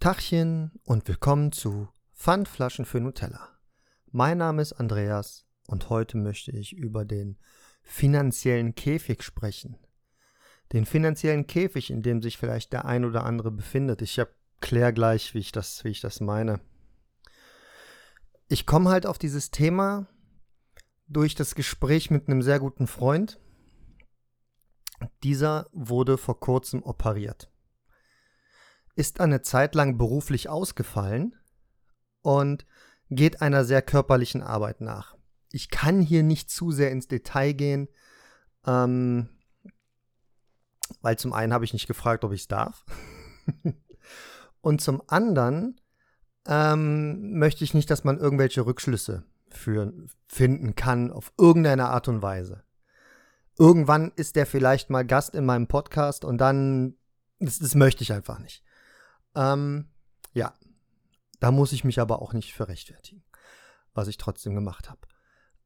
Tachchen und willkommen zu Pfandflaschen für Nutella. Mein Name ist Andreas und heute möchte ich über den finanziellen Käfig sprechen. Den finanziellen Käfig, in dem sich vielleicht der ein oder andere befindet. Ich erkläre gleich, wie ich das, wie ich das meine. Ich komme halt auf dieses Thema durch das Gespräch mit einem sehr guten Freund. Dieser wurde vor kurzem operiert ist eine Zeit lang beruflich ausgefallen und geht einer sehr körperlichen Arbeit nach. Ich kann hier nicht zu sehr ins Detail gehen, ähm, weil zum einen habe ich nicht gefragt, ob ich es darf. und zum anderen ähm, möchte ich nicht, dass man irgendwelche Rückschlüsse führen, finden kann auf irgendeine Art und Weise. Irgendwann ist der vielleicht mal Gast in meinem Podcast und dann, das, das möchte ich einfach nicht. Ähm, ja, da muss ich mich aber auch nicht für rechtfertigen, was ich trotzdem gemacht habe.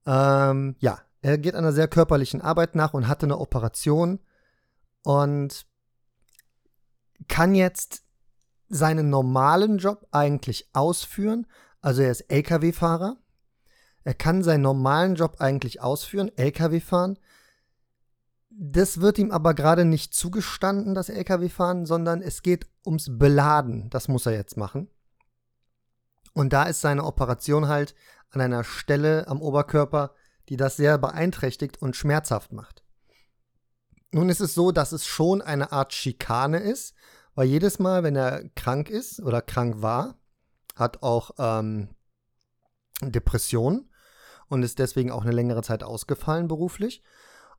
Ähm, ja, er geht einer sehr körperlichen Arbeit nach und hatte eine Operation und kann jetzt seinen normalen Job eigentlich ausführen. Also er ist Lkw-Fahrer. Er kann seinen normalen Job eigentlich ausführen, Lkw fahren, das wird ihm aber gerade nicht zugestanden, das Lkw-Fahren, sondern es geht ums Beladen. Das muss er jetzt machen. Und da ist seine Operation halt an einer Stelle am Oberkörper, die das sehr beeinträchtigt und schmerzhaft macht. Nun ist es so, dass es schon eine Art Schikane ist, weil jedes Mal, wenn er krank ist oder krank war, hat auch ähm, Depressionen und ist deswegen auch eine längere Zeit ausgefallen beruflich.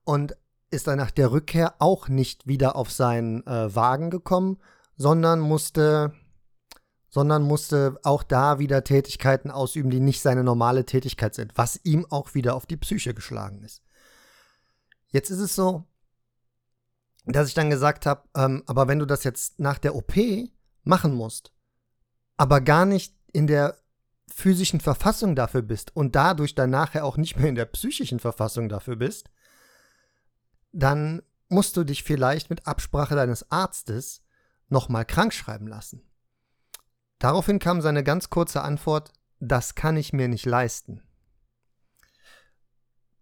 Und ist er nach der Rückkehr auch nicht wieder auf seinen äh, Wagen gekommen, sondern musste, sondern musste auch da wieder Tätigkeiten ausüben, die nicht seine normale Tätigkeit sind, was ihm auch wieder auf die Psyche geschlagen ist. Jetzt ist es so, dass ich dann gesagt habe, ähm, aber wenn du das jetzt nach der OP machen musst, aber gar nicht in der physischen Verfassung dafür bist und dadurch dann nachher auch nicht mehr in der psychischen Verfassung dafür bist, dann musst du dich vielleicht mit Absprache deines Arztes nochmal krank schreiben lassen. Daraufhin kam seine ganz kurze Antwort, das kann ich mir nicht leisten.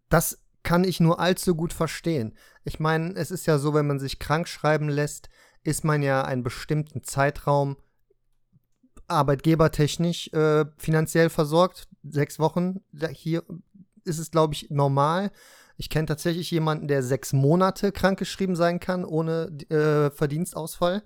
Das kann ich nur allzu gut verstehen. Ich meine, es ist ja so, wenn man sich krank schreiben lässt, ist man ja einen bestimmten Zeitraum arbeitgebertechnisch äh, finanziell versorgt. Sechs Wochen. Hier ist es, glaube ich, normal. Ich kenne tatsächlich jemanden, der sechs Monate krankgeschrieben sein kann ohne äh, Verdienstausfall.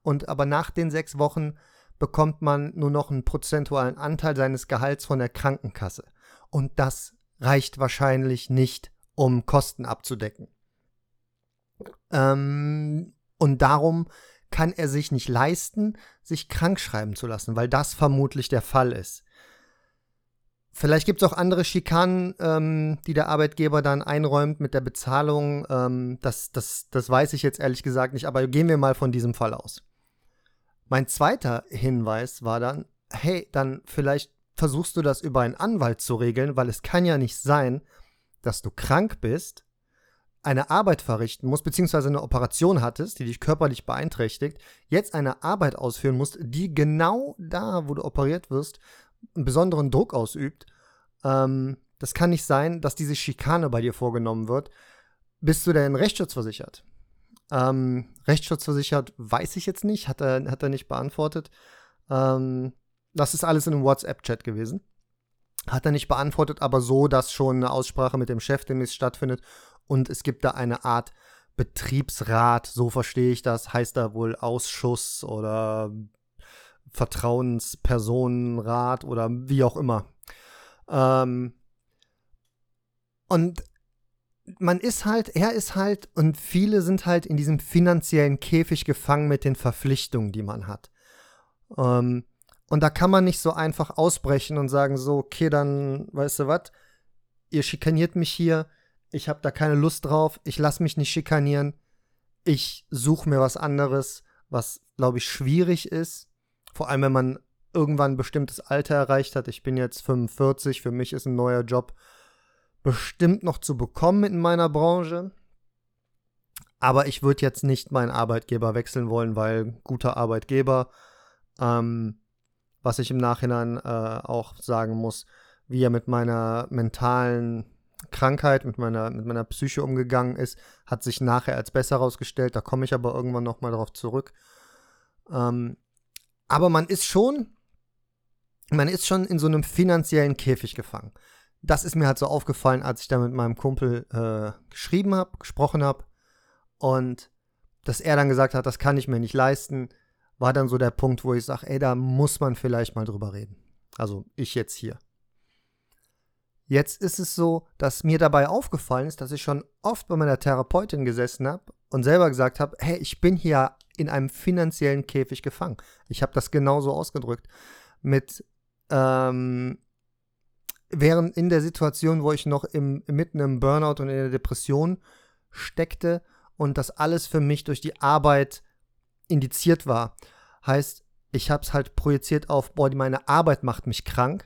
Und aber nach den sechs Wochen bekommt man nur noch einen prozentualen Anteil seines Gehalts von der Krankenkasse. Und das reicht wahrscheinlich nicht, um Kosten abzudecken. Ähm, und darum kann er sich nicht leisten, sich krank schreiben zu lassen, weil das vermutlich der Fall ist. Vielleicht gibt es auch andere Schikanen, ähm, die der Arbeitgeber dann einräumt mit der Bezahlung. Ähm, das, das, das weiß ich jetzt ehrlich gesagt nicht, aber gehen wir mal von diesem Fall aus. Mein zweiter Hinweis war dann, hey, dann vielleicht versuchst du das über einen Anwalt zu regeln, weil es kann ja nicht sein, dass du krank bist, eine Arbeit verrichten musst, beziehungsweise eine Operation hattest, die dich körperlich beeinträchtigt, jetzt eine Arbeit ausführen musst, die genau da, wo du operiert wirst, einen besonderen Druck ausübt. Ähm, das kann nicht sein, dass diese Schikane bei dir vorgenommen wird. Bist du denn rechtsschutzversichert? Ähm, rechtsschutzversichert weiß ich jetzt nicht, hat er, hat er nicht beantwortet. Ähm, das ist alles in einem WhatsApp-Chat gewesen. Hat er nicht beantwortet, aber so, dass schon eine Aussprache mit dem Chef demnächst stattfindet und es gibt da eine Art Betriebsrat, so verstehe ich das, heißt da wohl Ausschuss oder Vertrauenspersonenrat oder wie auch immer. Ähm, und man ist halt, er ist halt, und viele sind halt in diesem finanziellen Käfig gefangen mit den Verpflichtungen, die man hat. Ähm, und da kann man nicht so einfach ausbrechen und sagen, so, okay, dann, weißt du was, ihr schikaniert mich hier, ich habe da keine Lust drauf, ich lasse mich nicht schikanieren, ich suche mir was anderes, was, glaube ich, schwierig ist. Vor allem, wenn man irgendwann ein bestimmtes Alter erreicht hat. Ich bin jetzt 45, für mich ist ein neuer Job bestimmt noch zu bekommen in meiner Branche. Aber ich würde jetzt nicht meinen Arbeitgeber wechseln wollen, weil guter Arbeitgeber. Ähm, was ich im Nachhinein äh, auch sagen muss, wie er mit meiner mentalen Krankheit, mit meiner, mit meiner Psyche umgegangen ist, hat sich nachher als besser herausgestellt. Da komme ich aber irgendwann nochmal darauf zurück. Ähm, aber man ist schon, man ist schon in so einem finanziellen Käfig gefangen. Das ist mir halt so aufgefallen, als ich da mit meinem Kumpel äh, geschrieben habe, gesprochen habe. Und dass er dann gesagt hat, das kann ich mir nicht leisten, war dann so der Punkt, wo ich sage, ey, da muss man vielleicht mal drüber reden. Also ich jetzt hier. Jetzt ist es so, dass mir dabei aufgefallen ist, dass ich schon oft bei meiner Therapeutin gesessen habe und selber gesagt habe, hey, ich bin hier in einem finanziellen Käfig gefangen. Ich habe das genauso ausgedrückt. Mit ähm, während in der Situation, wo ich noch im, mitten im Burnout und in der Depression steckte und das alles für mich durch die Arbeit indiziert war. Heißt, ich habe es halt projiziert auf, boah, meine Arbeit macht mich krank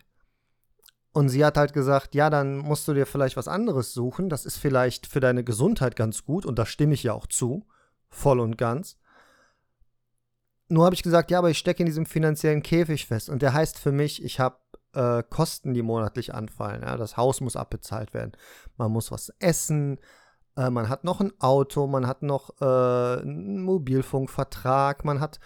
und sie hat halt gesagt, ja, dann musst du dir vielleicht was anderes suchen. Das ist vielleicht für deine Gesundheit ganz gut. Und da stimme ich ja auch zu. Voll und ganz. Nur habe ich gesagt, ja, aber ich stecke in diesem finanziellen Käfig fest. Und der heißt für mich, ich habe äh, Kosten, die monatlich anfallen. Ja, das Haus muss abbezahlt werden. Man muss was essen. Äh, man hat noch ein Auto. Man hat noch äh, einen Mobilfunkvertrag. Man hat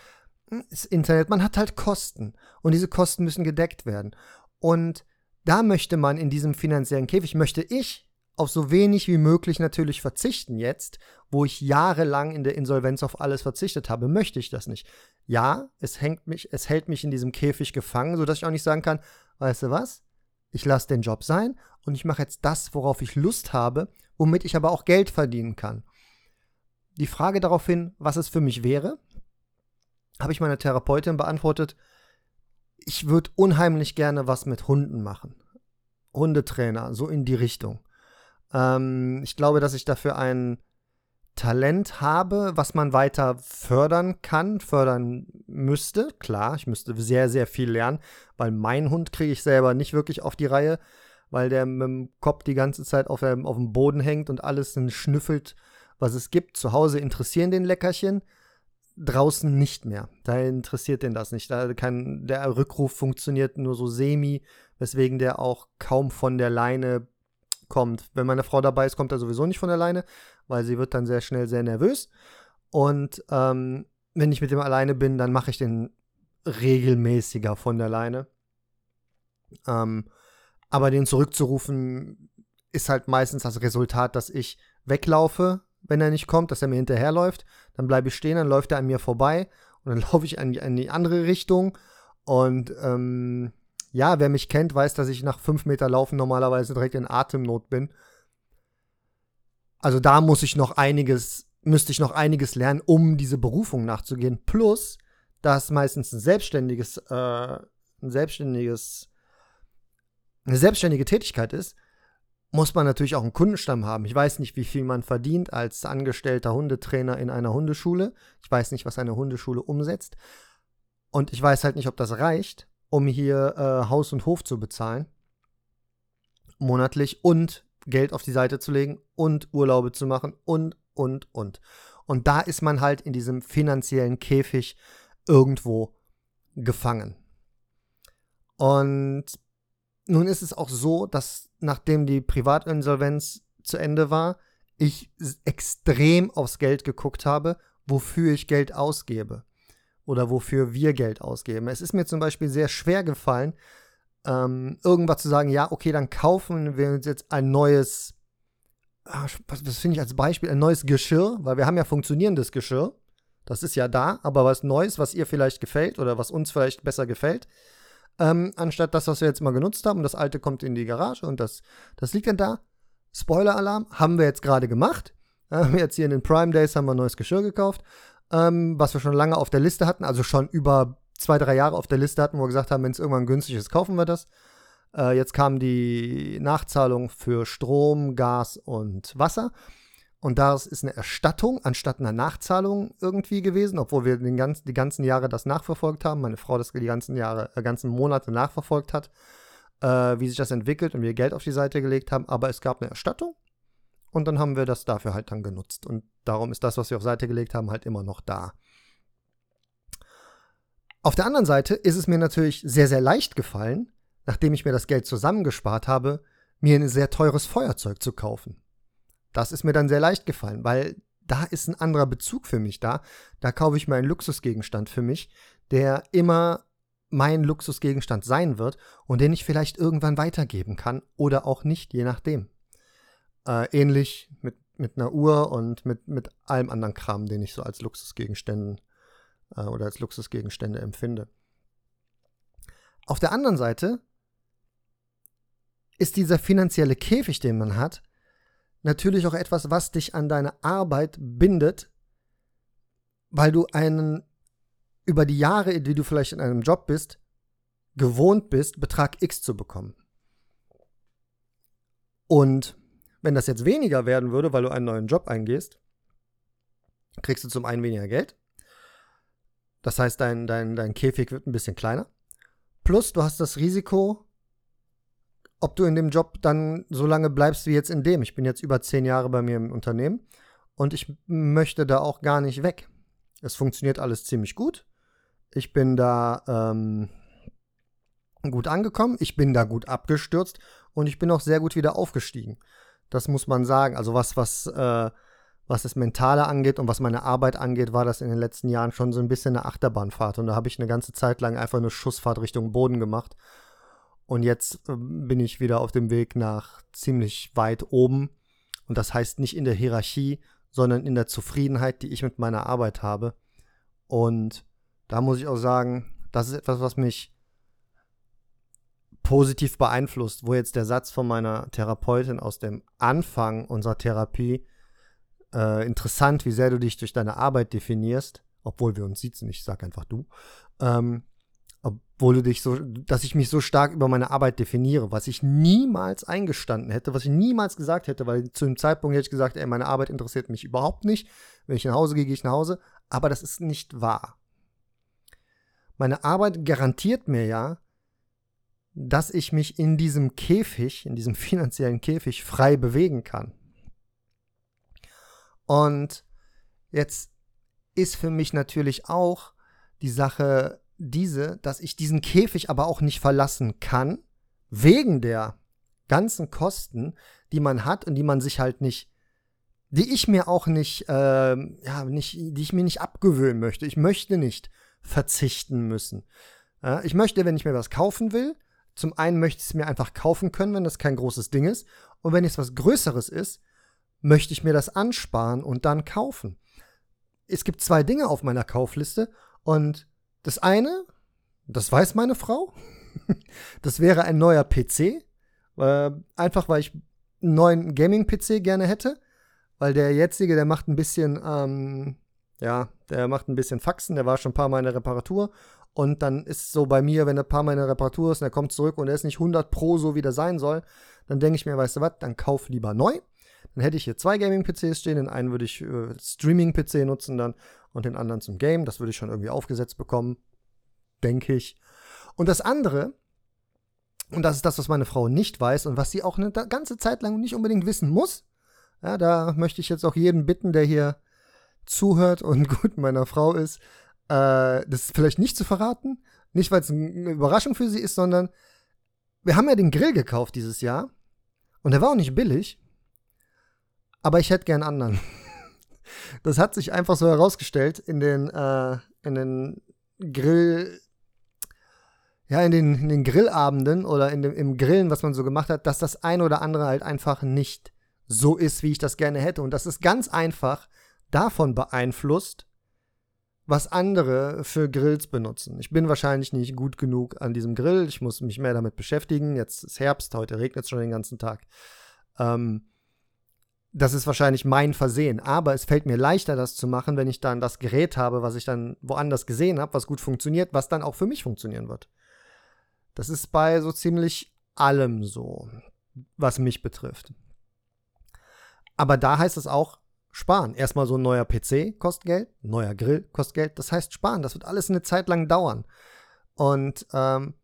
hm, das Internet. Man hat halt Kosten. Und diese Kosten müssen gedeckt werden. Und da möchte man in diesem finanziellen Käfig, möchte ich auf so wenig wie möglich natürlich verzichten jetzt, wo ich jahrelang in der Insolvenz auf alles verzichtet habe, möchte ich das nicht. Ja, es hängt mich, es hält mich in diesem Käfig gefangen, sodass ich auch nicht sagen kann, weißt du was? Ich lasse den Job sein und ich mache jetzt das, worauf ich Lust habe, womit ich aber auch Geld verdienen kann. Die Frage daraufhin, was es für mich wäre, habe ich meiner Therapeutin beantwortet, ich würde unheimlich gerne was mit Hunden machen. Hundetrainer, so in die Richtung. Ähm, ich glaube, dass ich dafür ein Talent habe, was man weiter fördern kann, fördern müsste. Klar, ich müsste sehr, sehr viel lernen, weil mein Hund kriege ich selber nicht wirklich auf die Reihe, weil der mit dem Kopf die ganze Zeit auf, dem, auf dem Boden hängt und alles schnüffelt, was es gibt. Zu Hause interessieren den Leckerchen draußen nicht mehr. Da interessiert den das nicht. Da kann, der Rückruf funktioniert nur so semi, weswegen der auch kaum von der Leine kommt. Wenn meine Frau dabei ist, kommt er sowieso nicht von der Leine, weil sie wird dann sehr schnell sehr nervös. Und ähm, wenn ich mit dem alleine bin, dann mache ich den regelmäßiger von der Leine. Ähm, aber den zurückzurufen ist halt meistens das Resultat, dass ich weglaufe, wenn er nicht kommt, dass er mir hinterherläuft. Dann bleibe ich stehen, dann läuft er an mir vorbei und dann laufe ich in die, in die andere Richtung. Und ähm, ja, wer mich kennt, weiß, dass ich nach fünf Meter Laufen normalerweise direkt in Atemnot bin. Also da muss ich noch einiges, müsste ich noch einiges lernen, um diese Berufung nachzugehen. Plus, dass meistens ein selbstständiges, äh, ein selbstständiges, eine selbstständige Tätigkeit ist, muss man natürlich auch einen Kundenstamm haben. Ich weiß nicht, wie viel man verdient als angestellter Hundetrainer in einer Hundeschule. Ich weiß nicht, was eine Hundeschule umsetzt. Und ich weiß halt nicht, ob das reicht, um hier äh, Haus und Hof zu bezahlen. Monatlich und Geld auf die Seite zu legen und Urlaube zu machen und, und, und. Und da ist man halt in diesem finanziellen Käfig irgendwo gefangen. Und nun ist es auch so, dass nachdem die Privatinsolvenz zu Ende war, ich extrem aufs Geld geguckt habe, wofür ich Geld ausgebe oder wofür wir Geld ausgeben. Es ist mir zum Beispiel sehr schwer gefallen, ähm, irgendwas zu sagen, ja, okay, dann kaufen wir uns jetzt ein neues, ah, was, was finde ich als Beispiel, ein neues Geschirr, weil wir haben ja funktionierendes Geschirr. Das ist ja da, aber was Neues, was ihr vielleicht gefällt oder was uns vielleicht besser gefällt, ähm, anstatt das, was wir jetzt mal genutzt haben. Das alte kommt in die Garage und das, das liegt dann da. Spoiler-Alarm, haben wir jetzt gerade gemacht. Jetzt hier in den Prime Days haben wir ein neues Geschirr gekauft, ähm, was wir schon lange auf der Liste hatten, also schon über zwei, drei Jahre auf der Liste hatten, wo wir gesagt haben, wenn es irgendwann günstig ist, kaufen wir das. Äh, jetzt kam die Nachzahlung für Strom, Gas und Wasser. Und das ist eine Erstattung anstatt einer Nachzahlung irgendwie gewesen, obwohl wir den ganz, die ganzen Jahre das nachverfolgt haben. Meine Frau das die ganzen Jahre, äh, ganzen Monate nachverfolgt hat, äh, wie sich das entwickelt und wir Geld auf die Seite gelegt haben. Aber es gab eine Erstattung und dann haben wir das dafür halt dann genutzt. Und darum ist das, was wir auf Seite gelegt haben, halt immer noch da. Auf der anderen Seite ist es mir natürlich sehr, sehr leicht gefallen, nachdem ich mir das Geld zusammengespart habe, mir ein sehr teures Feuerzeug zu kaufen. Das ist mir dann sehr leicht gefallen, weil da ist ein anderer Bezug für mich da. Da kaufe ich mir einen Luxusgegenstand für mich, der immer mein Luxusgegenstand sein wird und den ich vielleicht irgendwann weitergeben kann oder auch nicht, je nachdem. Äh, ähnlich mit, mit einer Uhr und mit, mit allem anderen Kram, den ich so als Luxusgegenständen äh, oder als Luxusgegenstände empfinde. Auf der anderen Seite ist dieser finanzielle Käfig, den man hat, natürlich auch etwas, was dich an deine Arbeit bindet, weil du einen über die Jahre, die du vielleicht in einem Job bist, gewohnt bist, Betrag X zu bekommen. Und wenn das jetzt weniger werden würde, weil du einen neuen Job eingehst, kriegst du zum einen weniger Geld. Das heißt, dein, dein, dein Käfig wird ein bisschen kleiner. Plus, du hast das Risiko, ob du in dem Job dann so lange bleibst wie jetzt in dem. Ich bin jetzt über zehn Jahre bei mir im Unternehmen und ich möchte da auch gar nicht weg. Es funktioniert alles ziemlich gut. Ich bin da ähm, gut angekommen, ich bin da gut abgestürzt und ich bin auch sehr gut wieder aufgestiegen. Das muss man sagen. Also was, was, äh, was das Mentale angeht und was meine Arbeit angeht, war das in den letzten Jahren schon so ein bisschen eine Achterbahnfahrt. Und da habe ich eine ganze Zeit lang einfach eine Schussfahrt Richtung Boden gemacht. Und jetzt äh, bin ich wieder auf dem Weg nach ziemlich weit oben. Und das heißt nicht in der Hierarchie, sondern in der Zufriedenheit, die ich mit meiner Arbeit habe. Und da muss ich auch sagen, das ist etwas, was mich positiv beeinflusst, wo jetzt der Satz von meiner Therapeutin aus dem Anfang unserer Therapie äh, interessant, wie sehr du dich durch deine Arbeit definierst, obwohl wir uns sitzen, ich sag einfach du, ähm, obwohl du dich so, dass ich mich so stark über meine Arbeit definiere, was ich niemals eingestanden hätte, was ich niemals gesagt hätte, weil zu dem Zeitpunkt hätte ich gesagt, ey, meine Arbeit interessiert mich überhaupt nicht. Wenn ich nach Hause gehe, gehe ich nach Hause. Aber das ist nicht wahr. Meine Arbeit garantiert mir ja, dass ich mich in diesem Käfig, in diesem finanziellen Käfig frei bewegen kann. Und jetzt ist für mich natürlich auch die Sache diese, dass ich diesen Käfig aber auch nicht verlassen kann, wegen der ganzen Kosten, die man hat und die man sich halt nicht, die ich mir auch nicht, äh, ja, nicht, die ich mir nicht abgewöhnen möchte. Ich möchte nicht verzichten müssen. Ich möchte, wenn ich mir was kaufen will, zum einen möchte ich es mir einfach kaufen können, wenn das kein großes Ding ist. Und wenn es was Größeres ist, möchte ich mir das ansparen und dann kaufen. Es gibt zwei Dinge auf meiner Kaufliste und das eine, das weiß meine Frau, das wäre ein neuer PC. Äh, einfach weil ich einen neuen Gaming-PC gerne hätte. Weil der jetzige, der macht ein bisschen, ähm, ja, der macht ein bisschen Faxen, der war schon ein paar Mal in der Reparatur. Und dann ist so bei mir, wenn ein paar Mal in der Reparatur ist und er kommt zurück und er ist nicht 100 Pro so, wie der sein soll, dann denke ich mir, weißt du was, dann kauf lieber neu. Dann hätte ich hier zwei Gaming-PCs stehen. Den einen würde ich äh, Streaming-PC nutzen dann und den anderen zum Game. Das würde ich schon irgendwie aufgesetzt bekommen, denke ich. Und das andere, und das ist das, was meine Frau nicht weiß und was sie auch eine ganze Zeit lang nicht unbedingt wissen muss. Ja, da möchte ich jetzt auch jeden bitten, der hier zuhört und gut meiner Frau ist, äh, das vielleicht nicht zu verraten. Nicht, weil es eine Überraschung für sie ist, sondern wir haben ja den Grill gekauft dieses Jahr. Und der war auch nicht billig. Aber ich hätte gern anderen. Das hat sich einfach so herausgestellt in den, äh, in den Grill, ja, in den, in den Grillabenden oder in dem, im Grillen, was man so gemacht hat, dass das ein oder andere halt einfach nicht so ist, wie ich das gerne hätte. Und das ist ganz einfach davon beeinflusst, was andere für Grills benutzen. Ich bin wahrscheinlich nicht gut genug an diesem Grill. Ich muss mich mehr damit beschäftigen. Jetzt ist Herbst, heute regnet es schon den ganzen Tag. Ähm, das ist wahrscheinlich mein Versehen. Aber es fällt mir leichter, das zu machen, wenn ich dann das Gerät habe, was ich dann woanders gesehen habe, was gut funktioniert, was dann auch für mich funktionieren wird. Das ist bei so ziemlich allem so, was mich betrifft. Aber da heißt es auch sparen. Erstmal so ein neuer PC kostet Geld, neuer Grill kostet Geld. Das heißt sparen. Das wird alles eine Zeit lang dauern. Und ähm,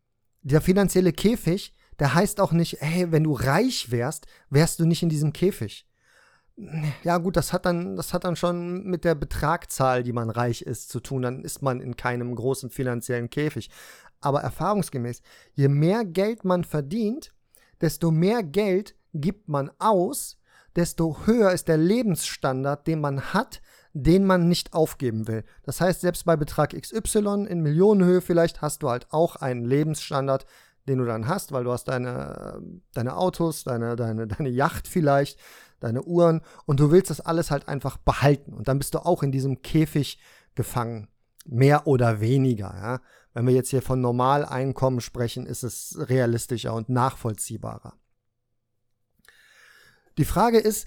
der finanzielle Käfig, der heißt auch nicht, hey, wenn du reich wärst, wärst du nicht in diesem Käfig ja gut, das hat dann, das hat dann schon mit der Betragzahl, die man reich ist, zu tun. Dann ist man in keinem großen finanziellen Käfig. Aber erfahrungsgemäß, je mehr Geld man verdient, desto mehr Geld gibt man aus, desto höher ist der Lebensstandard, den man hat, den man nicht aufgeben will. Das heißt, selbst bei Betrag XY in Millionenhöhe vielleicht hast du halt auch einen Lebensstandard, den du dann hast, weil du hast deine, deine Autos, deine, deine, deine Yacht vielleicht, deine Uhren und du willst das alles halt einfach behalten. Und dann bist du auch in diesem Käfig gefangen. Mehr oder weniger, ja. Wenn wir jetzt hier von Normaleinkommen sprechen, ist es realistischer und nachvollziehbarer. Die Frage ist,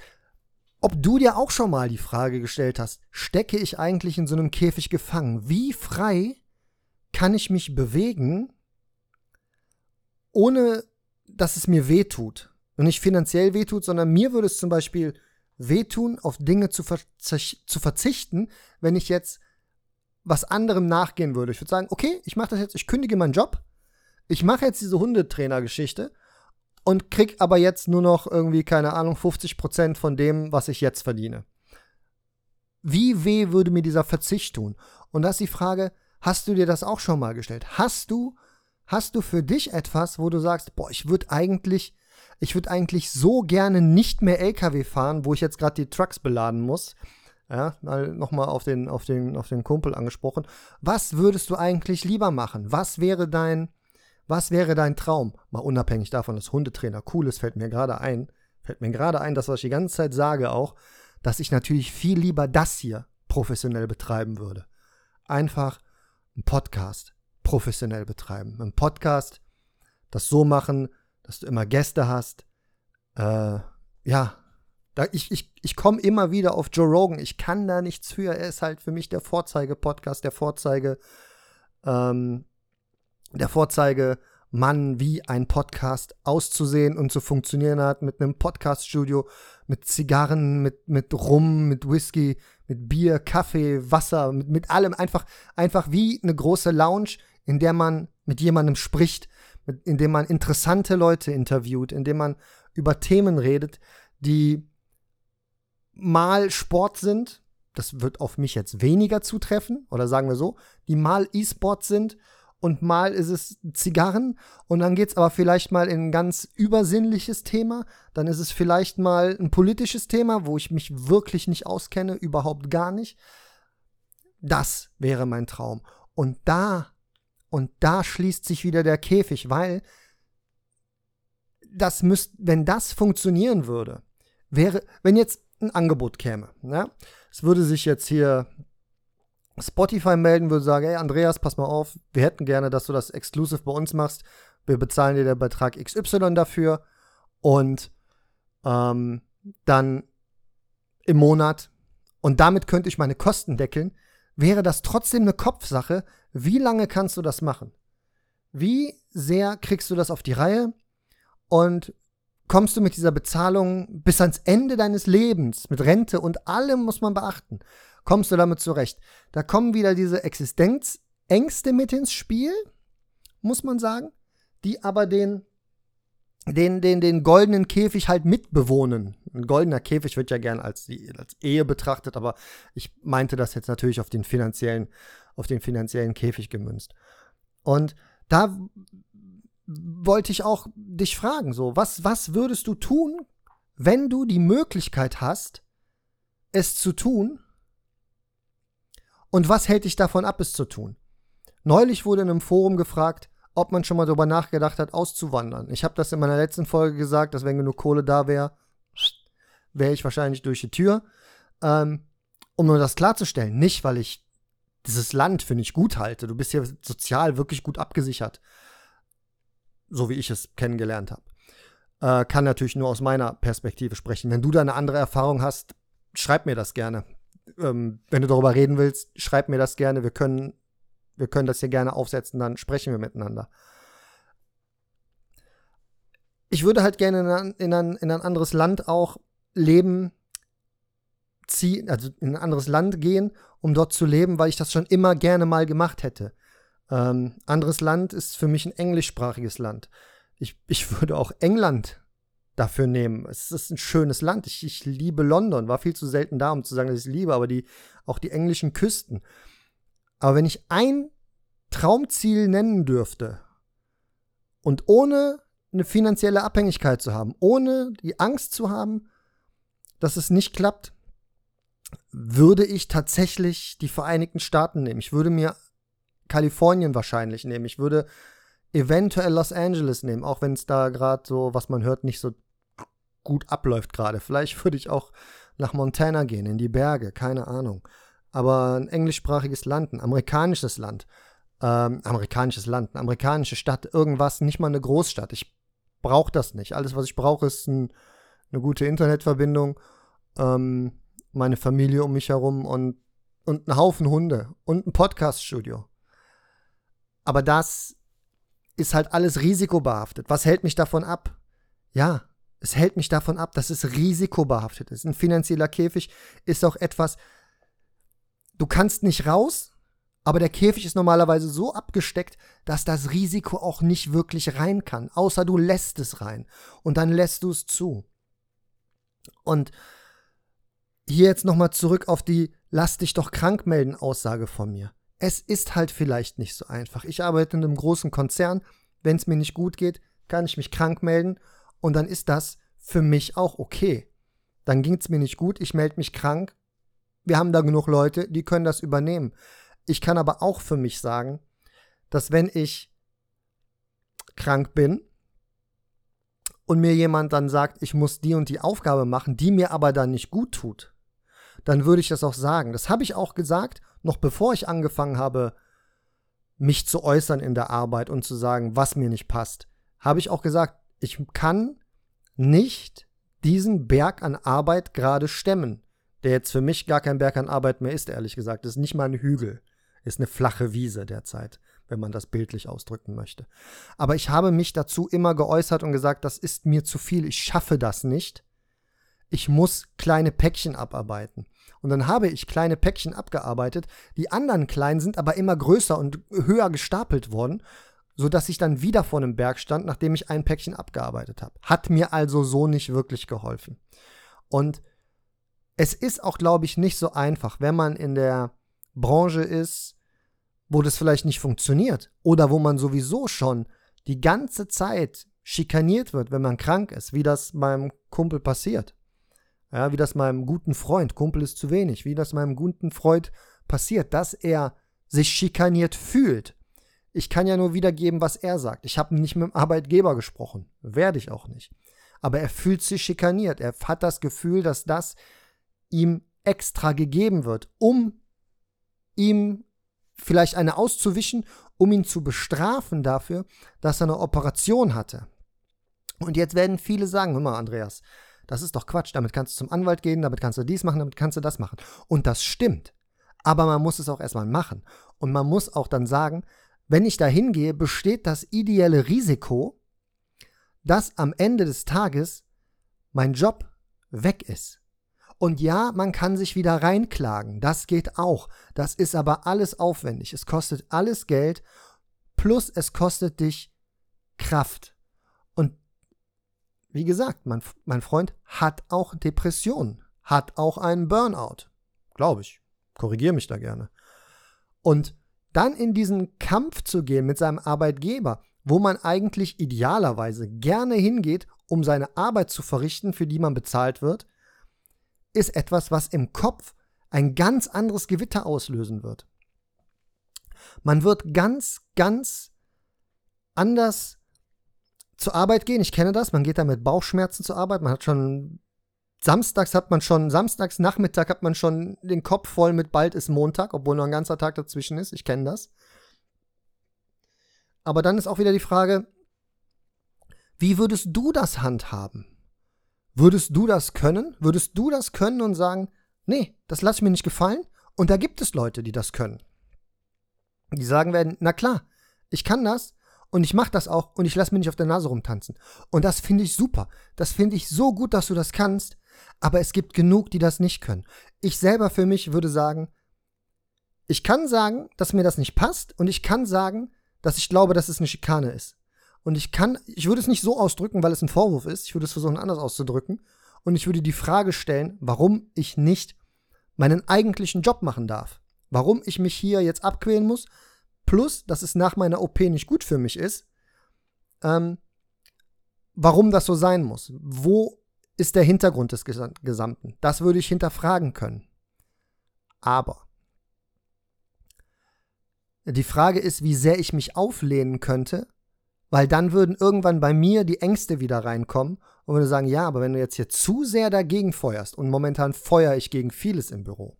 ob du dir auch schon mal die Frage gestellt hast, stecke ich eigentlich in so einem Käfig gefangen? Wie frei kann ich mich bewegen, ohne dass es mir wehtut? Und nicht finanziell wehtut, sondern mir würde es zum Beispiel wehtun, auf Dinge zu, ver zu verzichten, wenn ich jetzt was anderem nachgehen würde. Ich würde sagen, okay, ich mache das jetzt, ich kündige meinen Job, ich mache jetzt diese Hundetrainer-Geschichte und krieg aber jetzt nur noch irgendwie, keine Ahnung, 50 Prozent von dem, was ich jetzt verdiene. Wie weh würde mir dieser Verzicht tun? Und das ist die Frage, hast du dir das auch schon mal gestellt? Hast du, hast du für dich etwas, wo du sagst, boah, ich würde eigentlich ich würde eigentlich so gerne nicht mehr LKW fahren, wo ich jetzt gerade die Trucks beladen muss. Ja, nochmal auf den, auf, den, auf den Kumpel angesprochen. Was würdest du eigentlich lieber machen? Was wäre dein, was wäre dein Traum? Mal unabhängig davon, dass Hundetrainer cool ist, fällt mir gerade ein. Fällt mir gerade ein, das, was ich die ganze Zeit sage auch, dass ich natürlich viel lieber das hier professionell betreiben würde. Einfach einen Podcast professionell betreiben. Einen Podcast, das so machen, dass du immer Gäste hast. Äh, ja, ich, ich, ich komme immer wieder auf Joe Rogan. Ich kann da nichts für. Er ist halt für mich der Vorzeige-Podcast, der Vorzeige, ähm, der Vorzeige-Mann, wie ein Podcast auszusehen und zu funktionieren hat, mit einem Podcast-Studio, mit Zigarren, mit, mit Rum, mit Whisky, mit Bier, Kaffee, Wasser, mit, mit allem. Einfach, einfach wie eine große Lounge, in der man mit jemandem spricht, mit, indem man interessante Leute interviewt, indem man über Themen redet, die mal Sport sind, das wird auf mich jetzt weniger zutreffen, oder sagen wir so, die mal E-Sport sind und mal ist es Zigarren und dann geht es aber vielleicht mal in ein ganz übersinnliches Thema, dann ist es vielleicht mal ein politisches Thema, wo ich mich wirklich nicht auskenne, überhaupt gar nicht. Das wäre mein Traum. Und da und da schließt sich wieder der Käfig, weil das müsst, wenn das funktionieren würde, wäre, wenn jetzt ein Angebot käme, ne? es würde sich jetzt hier Spotify melden, würde sagen, hey Andreas, pass mal auf, wir hätten gerne, dass du das exclusive bei uns machst. Wir bezahlen dir den Betrag XY dafür und ähm, dann im Monat und damit könnte ich meine Kosten deckeln, wäre das trotzdem eine Kopfsache, wie lange kannst du das machen? Wie sehr kriegst du das auf die Reihe? Und kommst du mit dieser Bezahlung bis ans Ende deines Lebens, mit Rente und allem muss man beachten, kommst du damit zurecht? Da kommen wieder diese Existenzängste mit ins Spiel, muss man sagen, die aber den, den, den, den goldenen Käfig halt mitbewohnen. Ein goldener Käfig wird ja gern als, als Ehe betrachtet, aber ich meinte das jetzt natürlich auf den finanziellen auf den finanziellen Käfig gemünzt. Und da wollte ich auch dich fragen, so, was, was würdest du tun, wenn du die Möglichkeit hast, es zu tun? Und was hält dich davon ab, es zu tun? Neulich wurde in einem Forum gefragt, ob man schon mal darüber nachgedacht hat, auszuwandern. Ich habe das in meiner letzten Folge gesagt, dass wenn genug Kohle da wäre, wäre ich wahrscheinlich durch die Tür. Ähm, um nur das klarzustellen, nicht weil ich dieses Land für nicht gut halte. Du bist hier sozial wirklich gut abgesichert. So wie ich es kennengelernt habe. Äh, kann natürlich nur aus meiner Perspektive sprechen. Wenn du da eine andere Erfahrung hast, schreib mir das gerne. Ähm, wenn du darüber reden willst, schreib mir das gerne. Wir können, wir können das hier gerne aufsetzen, dann sprechen wir miteinander. Ich würde halt gerne in ein, in ein, in ein anderes Land auch leben, ziehen, also in ein anderes Land gehen, um dort zu leben, weil ich das schon immer gerne mal gemacht hätte. Ähm, anderes Land ist für mich ein englischsprachiges Land. Ich, ich würde auch England dafür nehmen. Es ist ein schönes Land. Ich, ich liebe London. War viel zu selten da, um zu sagen, dass ich es liebe, aber die, auch die englischen Küsten. Aber wenn ich ein Traumziel nennen dürfte und ohne eine finanzielle Abhängigkeit zu haben, ohne die Angst zu haben, dass es nicht klappt, würde ich tatsächlich die Vereinigten Staaten nehmen. Ich würde mir Kalifornien wahrscheinlich nehmen. Ich würde eventuell Los Angeles nehmen, auch wenn es da gerade so, was man hört, nicht so gut abläuft gerade. Vielleicht würde ich auch nach Montana gehen, in die Berge, keine Ahnung. Aber ein englischsprachiges Land, ein amerikanisches Land, ähm, amerikanisches Land, eine amerikanische Stadt, irgendwas, nicht mal eine Großstadt. Ich brauche das nicht. Alles, was ich brauche, ist ein, eine gute Internetverbindung, ähm, meine Familie um mich herum und, und ein Haufen Hunde und ein Podcaststudio. Aber das ist halt alles risikobehaftet. Was hält mich davon ab? Ja, es hält mich davon ab, dass es risikobehaftet ist. Ein finanzieller Käfig ist auch etwas, du kannst nicht raus, aber der Käfig ist normalerweise so abgesteckt, dass das Risiko auch nicht wirklich rein kann, außer du lässt es rein und dann lässt du es zu. Und hier jetzt nochmal zurück auf die Lass dich doch krank melden Aussage von mir. Es ist halt vielleicht nicht so einfach. Ich arbeite in einem großen Konzern. Wenn es mir nicht gut geht, kann ich mich krank melden und dann ist das für mich auch okay. Dann ging es mir nicht gut, ich melde mich krank. Wir haben da genug Leute, die können das übernehmen. Ich kann aber auch für mich sagen, dass wenn ich krank bin und mir jemand dann sagt, ich muss die und die Aufgabe machen, die mir aber dann nicht gut tut, dann würde ich das auch sagen. Das habe ich auch gesagt, noch bevor ich angefangen habe, mich zu äußern in der Arbeit und zu sagen, was mir nicht passt. Habe ich auch gesagt, ich kann nicht diesen Berg an Arbeit gerade stemmen, der jetzt für mich gar kein Berg an Arbeit mehr ist, ehrlich gesagt. Das ist nicht mal ein Hügel ist eine flache Wiese derzeit, wenn man das bildlich ausdrücken möchte. Aber ich habe mich dazu immer geäußert und gesagt, das ist mir zu viel, ich schaffe das nicht. Ich muss kleine Päckchen abarbeiten. Und dann habe ich kleine Päckchen abgearbeitet. Die anderen kleinen sind aber immer größer und höher gestapelt worden, sodass ich dann wieder vor einem Berg stand, nachdem ich ein Päckchen abgearbeitet habe. Hat mir also so nicht wirklich geholfen. Und es ist auch, glaube ich, nicht so einfach, wenn man in der Branche ist, wo das vielleicht nicht funktioniert oder wo man sowieso schon die ganze Zeit schikaniert wird, wenn man krank ist, wie das meinem Kumpel passiert. Ja, wie das meinem guten Freund, Kumpel ist zu wenig, wie das meinem guten Freund passiert, dass er sich schikaniert fühlt. Ich kann ja nur wiedergeben, was er sagt. Ich habe nicht mit dem Arbeitgeber gesprochen, werde ich auch nicht. Aber er fühlt sich schikaniert. Er hat das Gefühl, dass das ihm extra gegeben wird, um ihm vielleicht eine auszuwischen, um ihn zu bestrafen dafür, dass er eine Operation hatte. Und jetzt werden viele sagen, hör mal, Andreas, das ist doch Quatsch, damit kannst du zum Anwalt gehen, damit kannst du dies machen, damit kannst du das machen. Und das stimmt. Aber man muss es auch erstmal machen. Und man muss auch dann sagen, wenn ich da hingehe, besteht das ideelle Risiko, dass am Ende des Tages mein Job weg ist. Und ja, man kann sich wieder reinklagen. Das geht auch. Das ist aber alles aufwendig. Es kostet alles Geld. Plus es kostet dich Kraft. Und wie gesagt, mein, mein Freund hat auch Depressionen. Hat auch einen Burnout. Glaube ich. Korrigiere mich da gerne. Und dann in diesen Kampf zu gehen mit seinem Arbeitgeber, wo man eigentlich idealerweise gerne hingeht, um seine Arbeit zu verrichten, für die man bezahlt wird, ist etwas, was im Kopf ein ganz anderes Gewitter auslösen wird. Man wird ganz, ganz anders zur Arbeit gehen. Ich kenne das. Man geht da mit Bauchschmerzen zur Arbeit. Man hat schon samstags hat man schon, samstags Nachmittag hat man schon den Kopf voll mit bald ist Montag, obwohl nur ein ganzer Tag dazwischen ist. Ich kenne das. Aber dann ist auch wieder die Frage, wie würdest du das handhaben? Würdest du das können? Würdest du das können und sagen, nee, das lasse ich mir nicht gefallen? Und da gibt es Leute, die das können. Die sagen werden, na klar, ich kann das und ich mache das auch und ich lasse mir nicht auf der Nase rumtanzen. Und das finde ich super. Das finde ich so gut, dass du das kannst. Aber es gibt genug, die das nicht können. Ich selber für mich würde sagen, ich kann sagen, dass mir das nicht passt und ich kann sagen, dass ich glaube, dass es eine Schikane ist. Und ich kann, ich würde es nicht so ausdrücken, weil es ein Vorwurf ist. Ich würde es versuchen, anders auszudrücken. Und ich würde die Frage stellen, warum ich nicht meinen eigentlichen Job machen darf. Warum ich mich hier jetzt abquälen muss. Plus, dass es nach meiner OP nicht gut für mich ist. Ähm, warum das so sein muss. Wo ist der Hintergrund des Gesamten? Das würde ich hinterfragen können. Aber die Frage ist, wie sehr ich mich auflehnen könnte, weil dann würden irgendwann bei mir die Ängste wieder reinkommen und würde sagen, ja, aber wenn du jetzt hier zu sehr dagegen feuerst und momentan feuere ich gegen vieles im Büro,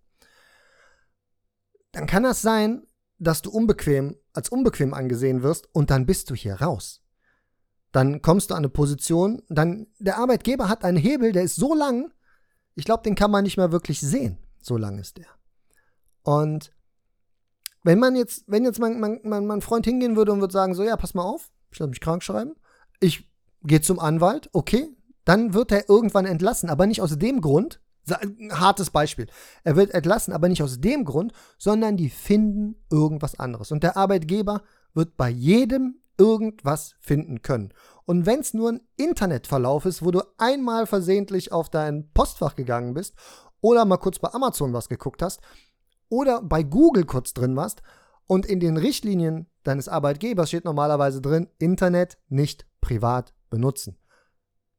dann kann das sein, dass du unbequem als unbequem angesehen wirst und dann bist du hier raus. Dann kommst du an eine Position, dann der Arbeitgeber hat einen Hebel, der ist so lang, ich glaube, den kann man nicht mehr wirklich sehen. So lang ist der. Und wenn man jetzt, wenn jetzt mein, mein, mein, mein Freund hingehen würde und würde sagen, so, ja, pass mal auf, ich lasse mich krank schreiben, ich gehe zum Anwalt, okay, dann wird er irgendwann entlassen, aber nicht aus dem Grund, hartes Beispiel, er wird entlassen, aber nicht aus dem Grund, sondern die finden irgendwas anderes. Und der Arbeitgeber wird bei jedem irgendwas finden können. Und wenn es nur ein Internetverlauf ist, wo du einmal versehentlich auf dein Postfach gegangen bist oder mal kurz bei Amazon was geguckt hast, oder bei Google kurz drin warst und in den Richtlinien deines Arbeitgebers steht normalerweise drin, Internet nicht privat benutzen.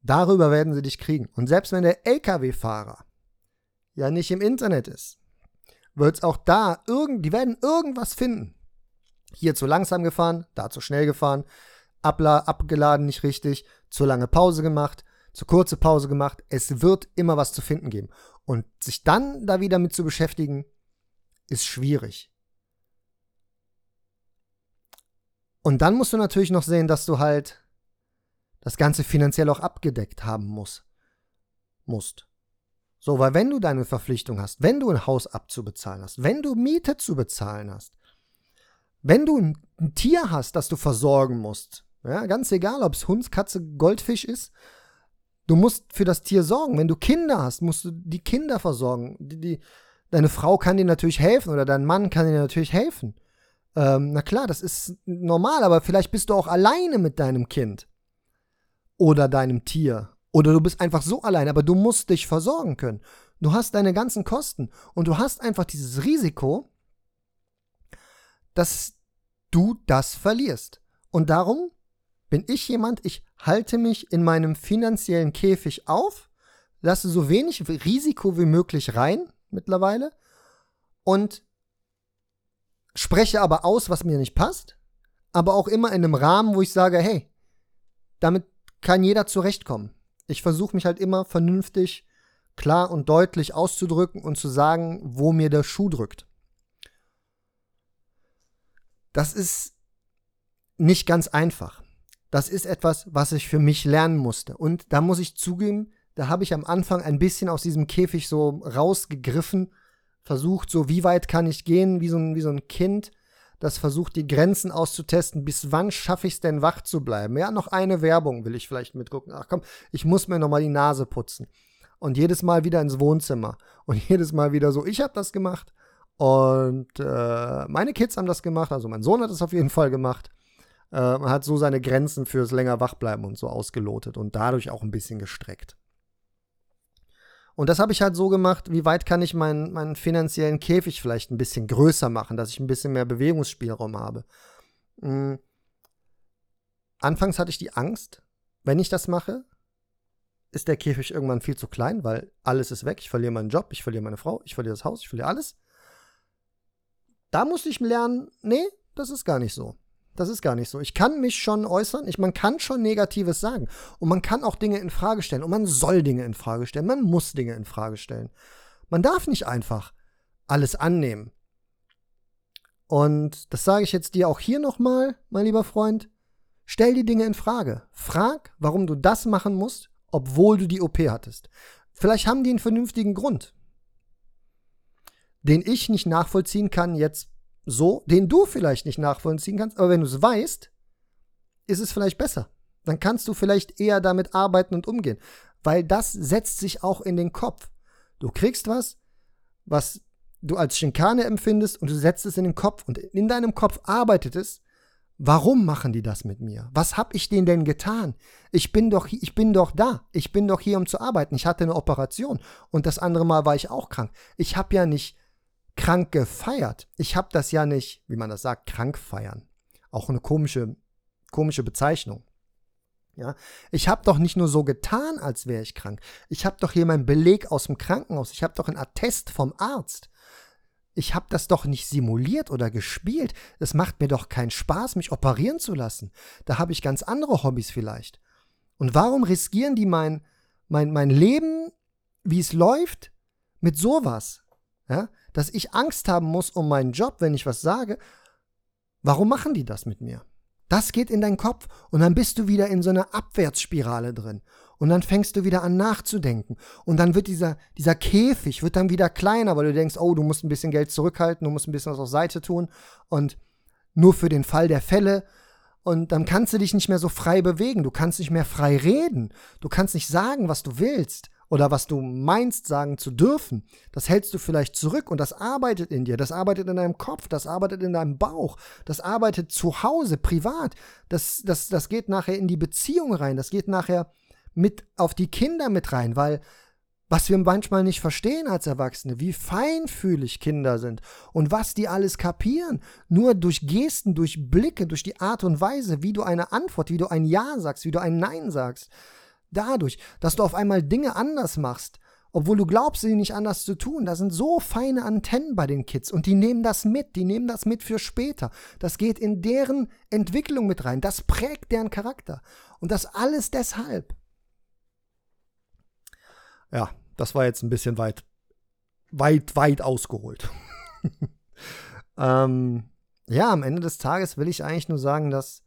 Darüber werden sie dich kriegen. Und selbst wenn der Lkw-Fahrer ja nicht im Internet ist, wird es auch da irgend, die werden irgendwas finden. Hier zu langsam gefahren, da zu schnell gefahren, abla abgeladen nicht richtig, zu lange Pause gemacht, zu kurze Pause gemacht. Es wird immer was zu finden geben. Und sich dann da wieder mit zu beschäftigen, ist schwierig. Und dann musst du natürlich noch sehen, dass du halt das Ganze finanziell auch abgedeckt haben musst. musst. So, weil wenn du deine Verpflichtung hast, wenn du ein Haus abzubezahlen hast, wenn du Miete zu bezahlen hast, wenn du ein, Tier hast, das du versorgen musst, ja, ganz egal, ob es Hund, Katze, Goldfisch ist, du musst für das Tier sorgen. Wenn du Kinder hast, musst du die Kinder versorgen. Die, die, Deine Frau kann dir natürlich helfen oder dein Mann kann dir natürlich helfen. Ähm, na klar, das ist normal, aber vielleicht bist du auch alleine mit deinem Kind oder deinem Tier. Oder du bist einfach so allein, aber du musst dich versorgen können. Du hast deine ganzen Kosten und du hast einfach dieses Risiko, dass du das verlierst. Und darum bin ich jemand, ich halte mich in meinem finanziellen Käfig auf, lasse so wenig Risiko wie möglich rein, mittlerweile und spreche aber aus, was mir nicht passt, aber auch immer in einem Rahmen, wo ich sage, hey, damit kann jeder zurechtkommen. Ich versuche mich halt immer vernünftig, klar und deutlich auszudrücken und zu sagen, wo mir der Schuh drückt. Das ist nicht ganz einfach. Das ist etwas, was ich für mich lernen musste. Und da muss ich zugeben, da habe ich am Anfang ein bisschen aus diesem Käfig so rausgegriffen, versucht, so wie weit kann ich gehen, wie so ein, wie so ein Kind, das versucht, die Grenzen auszutesten, bis wann schaffe ich es denn wach zu bleiben. Ja, noch eine Werbung will ich vielleicht mitgucken. Ach komm, ich muss mir noch mal die Nase putzen. Und jedes Mal wieder ins Wohnzimmer. Und jedes Mal wieder so, ich habe das gemacht. Und äh, meine Kids haben das gemacht, also mein Sohn hat es auf jeden Fall gemacht. Äh, hat so seine Grenzen fürs länger wachbleiben und so ausgelotet und dadurch auch ein bisschen gestreckt. Und das habe ich halt so gemacht, wie weit kann ich meinen, meinen finanziellen Käfig vielleicht ein bisschen größer machen, dass ich ein bisschen mehr Bewegungsspielraum habe. Mhm. Anfangs hatte ich die Angst, wenn ich das mache, ist der Käfig irgendwann viel zu klein, weil alles ist weg. Ich verliere meinen Job, ich verliere meine Frau, ich verliere das Haus, ich verliere alles. Da musste ich lernen, nee, das ist gar nicht so. Das ist gar nicht so. Ich kann mich schon äußern, ich, man kann schon Negatives sagen. Und man kann auch Dinge in Frage stellen. Und man soll Dinge in Frage stellen. Man muss Dinge in Frage stellen. Man darf nicht einfach alles annehmen. Und das sage ich jetzt dir auch hier nochmal, mein lieber Freund. Stell die Dinge in Frage. Frag, warum du das machen musst, obwohl du die OP hattest. Vielleicht haben die einen vernünftigen Grund, den ich nicht nachvollziehen kann jetzt so, den du vielleicht nicht nachvollziehen kannst, aber wenn du es weißt, ist es vielleicht besser. Dann kannst du vielleicht eher damit arbeiten und umgehen, weil das setzt sich auch in den Kopf. Du kriegst was, was du als Schinkane empfindest und du setzt es in den Kopf und in deinem Kopf arbeitet es, Warum machen die das mit mir? Was habe ich denen denn getan? Ich bin doch ich bin doch da. Ich bin doch hier um zu arbeiten. Ich hatte eine Operation und das andere Mal war ich auch krank. Ich habe ja nicht krank gefeiert. Ich habe das ja nicht, wie man das sagt, krank feiern. Auch eine komische komische Bezeichnung. Ja, ich habe doch nicht nur so getan, als wäre ich krank. Ich habe doch hier meinen Beleg aus dem Krankenhaus. Ich habe doch einen Attest vom Arzt. Ich habe das doch nicht simuliert oder gespielt. Es macht mir doch keinen Spaß, mich operieren zu lassen. Da habe ich ganz andere Hobbys vielleicht. Und warum riskieren die mein, mein, mein Leben, wie es läuft, mit sowas? Ja? Dass ich Angst haben muss um meinen Job, wenn ich was sage. Warum machen die das mit mir? Das geht in deinen Kopf und dann bist du wieder in so einer Abwärtsspirale drin. Und dann fängst du wieder an nachzudenken. Und dann wird dieser, dieser Käfig wird dann wieder kleiner, weil du denkst, oh, du musst ein bisschen Geld zurückhalten, du musst ein bisschen was auf Seite tun. Und nur für den Fall der Fälle. Und dann kannst du dich nicht mehr so frei bewegen. Du kannst nicht mehr frei reden. Du kannst nicht sagen, was du willst oder was du meinst sagen zu dürfen, das hältst du vielleicht zurück und das arbeitet in dir, das arbeitet in deinem Kopf, das arbeitet in deinem Bauch, das arbeitet zu Hause, privat, das, das, das geht nachher in die Beziehung rein, das geht nachher mit auf die Kinder mit rein, weil was wir manchmal nicht verstehen als Erwachsene, wie feinfühlig Kinder sind und was die alles kapieren, nur durch Gesten, durch Blicke, durch die Art und Weise, wie du eine Antwort, wie du ein Ja sagst, wie du ein Nein sagst dadurch, dass du auf einmal Dinge anders machst, obwohl du glaubst, sie nicht anders zu tun. Da sind so feine Antennen bei den Kids und die nehmen das mit, die nehmen das mit für später. Das geht in deren Entwicklung mit rein, das prägt deren Charakter. Und das alles deshalb. Ja, das war jetzt ein bisschen weit, weit, weit ausgeholt. ähm, ja, am Ende des Tages will ich eigentlich nur sagen, dass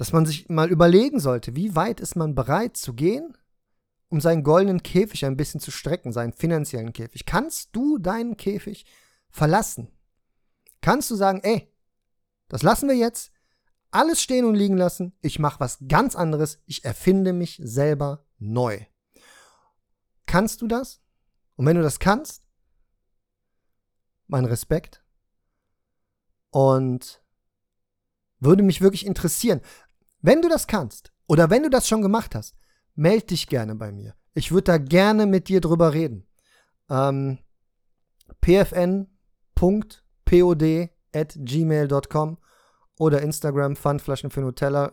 dass man sich mal überlegen sollte, wie weit ist man bereit zu gehen, um seinen goldenen Käfig ein bisschen zu strecken, seinen finanziellen Käfig. Kannst du deinen Käfig verlassen? Kannst du sagen, ey, das lassen wir jetzt, alles stehen und liegen lassen, ich mache was ganz anderes, ich erfinde mich selber neu. Kannst du das? Und wenn du das kannst, mein Respekt. Und würde mich wirklich interessieren, wenn du das kannst oder wenn du das schon gemacht hast, melde dich gerne bei mir. Ich würde da gerne mit dir drüber reden. Ähm, pfn.pod.gmail.com oder Instagram Pfandflaschen für Nutella.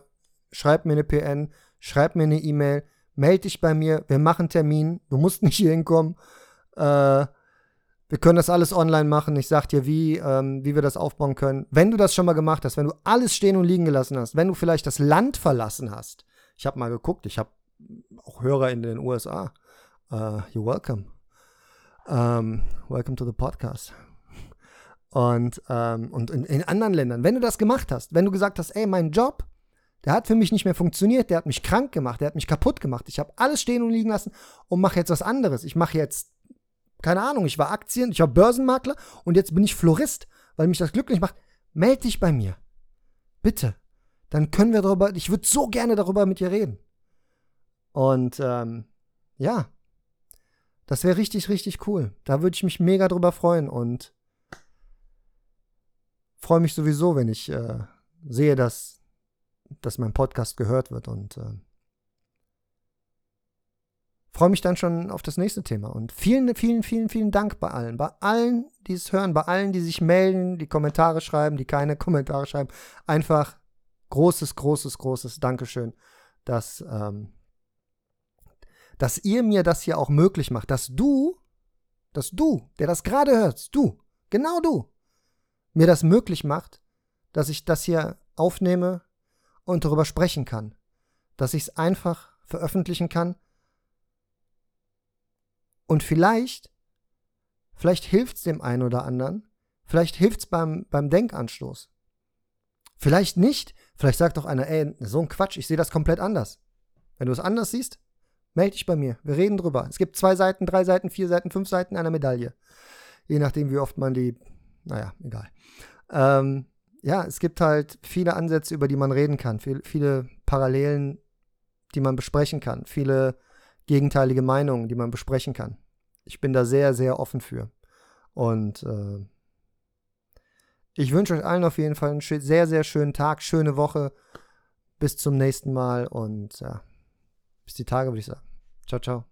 Schreib mir eine PN, schreib mir eine E-Mail, melde dich bei mir, wir machen Termin, du musst nicht hier hinkommen. Äh, wir können das alles online machen. Ich sag dir, wie, ähm, wie wir das aufbauen können. Wenn du das schon mal gemacht hast, wenn du alles stehen und liegen gelassen hast, wenn du vielleicht das Land verlassen hast. Ich habe mal geguckt, ich habe auch Hörer in den USA. Uh, you're welcome. Um, welcome to the podcast. Und, ähm, und in, in anderen Ländern, wenn du das gemacht hast, wenn du gesagt hast, ey, mein Job, der hat für mich nicht mehr funktioniert, der hat mich krank gemacht, der hat mich kaputt gemacht. Ich habe alles stehen und liegen lassen und mache jetzt was anderes. Ich mache jetzt keine Ahnung, ich war Aktien, ich war Börsenmakler und jetzt bin ich Florist, weil mich das glücklich macht. Meld dich bei mir. Bitte. Dann können wir darüber, ich würde so gerne darüber mit dir reden. Und ähm, ja, das wäre richtig, richtig cool. Da würde ich mich mega drüber freuen und freue mich sowieso, wenn ich äh, sehe, dass, dass mein Podcast gehört wird und äh, freue mich dann schon auf das nächste Thema. Und vielen, vielen, vielen, vielen Dank bei allen. Bei allen, die es hören, bei allen, die sich melden, die Kommentare schreiben, die keine Kommentare schreiben. Einfach großes, großes, großes Dankeschön, dass, ähm, dass ihr mir das hier auch möglich macht, dass du, dass du, der das gerade hört, du, genau du, mir das möglich macht, dass ich das hier aufnehme und darüber sprechen kann. Dass ich es einfach veröffentlichen kann und vielleicht, vielleicht hilft es dem einen oder anderen, vielleicht hilft es beim, beim Denkanstoß. Vielleicht nicht, vielleicht sagt doch einer, ey, so ein Quatsch, ich sehe das komplett anders. Wenn du es anders siehst, melde dich bei mir. Wir reden drüber. Es gibt zwei Seiten, drei Seiten, vier Seiten, fünf Seiten einer Medaille. Je nachdem, wie oft man die, naja, egal. Ähm, ja, es gibt halt viele Ansätze, über die man reden kann, viel, viele Parallelen, die man besprechen kann, viele gegenteilige Meinungen, die man besprechen kann. Ich bin da sehr, sehr offen für. Und äh, Ich wünsche euch allen auf jeden Fall einen sehr, sehr schönen Tag, schöne Woche. Bis zum nächsten Mal und ja, bis die Tage, würde ich sagen. Ciao, ciao.